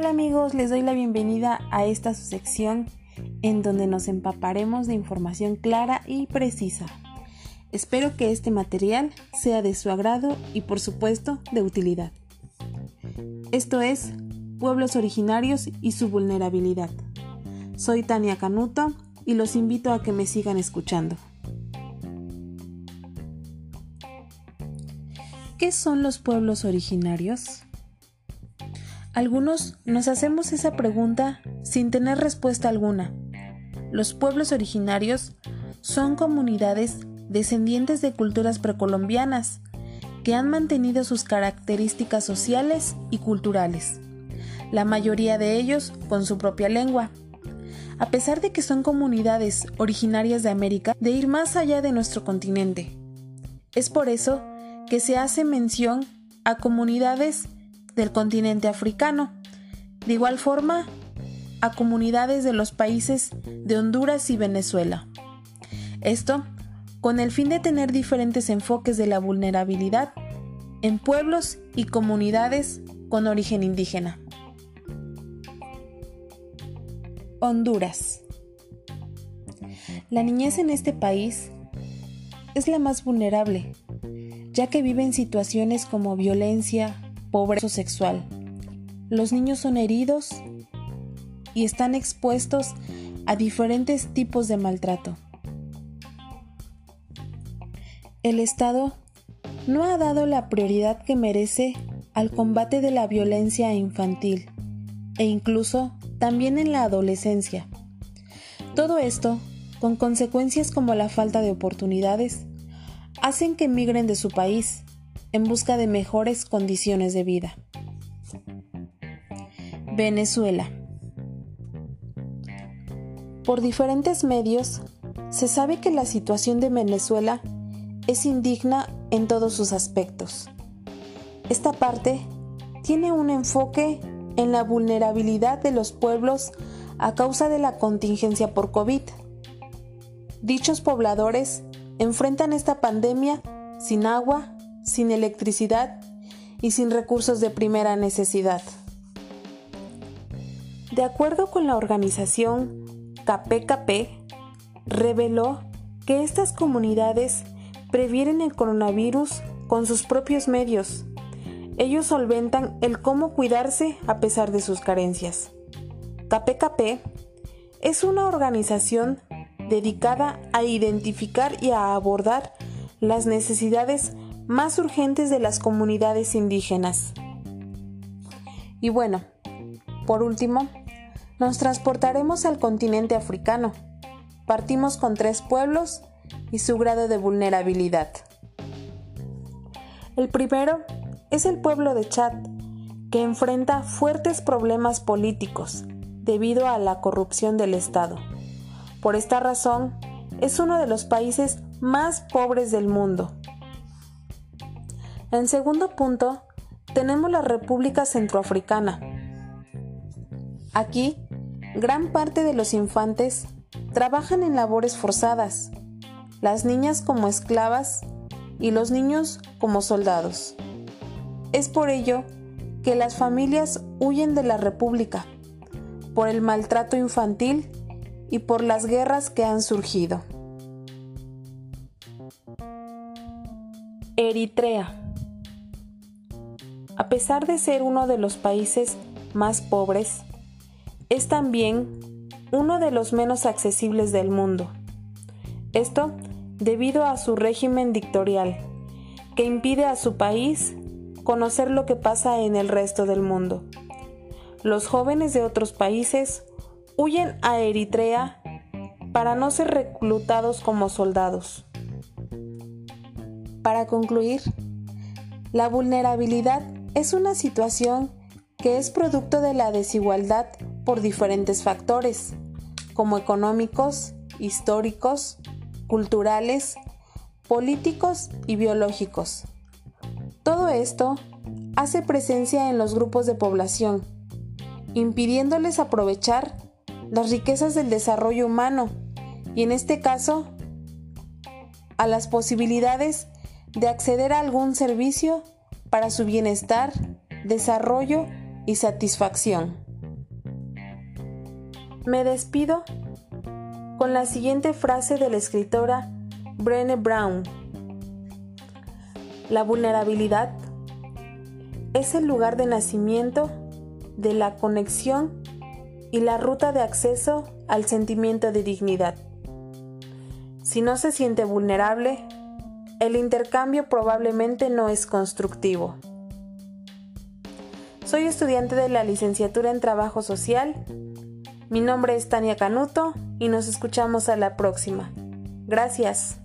tal amigos? Les doy la bienvenida a esta sección en donde nos empaparemos de información clara y precisa. Espero que este material sea de su agrado y por supuesto de utilidad. Esto es Pueblos originarios y su vulnerabilidad. Soy Tania Canuto y los invito a que me sigan escuchando. ¿Qué son los pueblos originarios? Algunos nos hacemos esa pregunta sin tener respuesta alguna. Los pueblos originarios son comunidades descendientes de culturas precolombianas que han mantenido sus características sociales y culturales, la mayoría de ellos con su propia lengua. A pesar de que son comunidades originarias de América, de ir más allá de nuestro continente. Es por eso que se hace mención a comunidades del continente africano. De igual forma, a comunidades de los países de Honduras y Venezuela. Esto con el fin de tener diferentes enfoques de la vulnerabilidad en pueblos y comunidades con origen indígena. Honduras. La niñez en este país es la más vulnerable, ya que vive en situaciones como violencia, pobreza sexual. Los niños son heridos y están expuestos a diferentes tipos de maltrato. El Estado no ha dado la prioridad que merece al combate de la violencia infantil e incluso también en la adolescencia. Todo esto, con consecuencias como la falta de oportunidades, hacen que migren de su país en busca de mejores condiciones de vida. Venezuela. Por diferentes medios, se sabe que la situación de Venezuela es indigna en todos sus aspectos. Esta parte tiene un enfoque en la vulnerabilidad de los pueblos a causa de la contingencia por COVID. Dichos pobladores enfrentan esta pandemia sin agua, sin electricidad y sin recursos de primera necesidad. De acuerdo con la organización KPKP, reveló que estas comunidades previenen el coronavirus con sus propios medios. Ellos solventan el cómo cuidarse a pesar de sus carencias. KPKP es una organización dedicada a identificar y a abordar las necesidades más urgentes de las comunidades indígenas. Y bueno, por último, nos transportaremos al continente africano. Partimos con tres pueblos y su grado de vulnerabilidad. El primero es el pueblo de Chad, que enfrenta fuertes problemas políticos debido a la corrupción del Estado. Por esta razón, es uno de los países más pobres del mundo en segundo punto, tenemos la República Centroafricana. Aquí, gran parte de los infantes trabajan en labores forzadas, las niñas como esclavas y los niños como soldados. Es por ello que las familias huyen de la República, por el maltrato infantil y por las guerras que han surgido. Eritrea a pesar de ser uno de los países más pobres, es también uno de los menos accesibles del mundo. Esto debido a su régimen dictatorial, que impide a su país conocer lo que pasa en el resto del mundo. Los jóvenes de otros países huyen a Eritrea para no ser reclutados como soldados. Para concluir, la vulnerabilidad es una situación que es producto de la desigualdad por diferentes factores, como económicos, históricos, culturales, políticos y biológicos. Todo esto hace presencia en los grupos de población, impidiéndoles aprovechar las riquezas del desarrollo humano y en este caso a las posibilidades de acceder a algún servicio para su bienestar, desarrollo y satisfacción. Me despido con la siguiente frase de la escritora Brené Brown. La vulnerabilidad es el lugar de nacimiento de la conexión y la ruta de acceso al sentimiento de dignidad. Si no se siente vulnerable, el intercambio probablemente no es constructivo. Soy estudiante de la licenciatura en Trabajo Social. Mi nombre es Tania Canuto y nos escuchamos a la próxima. Gracias.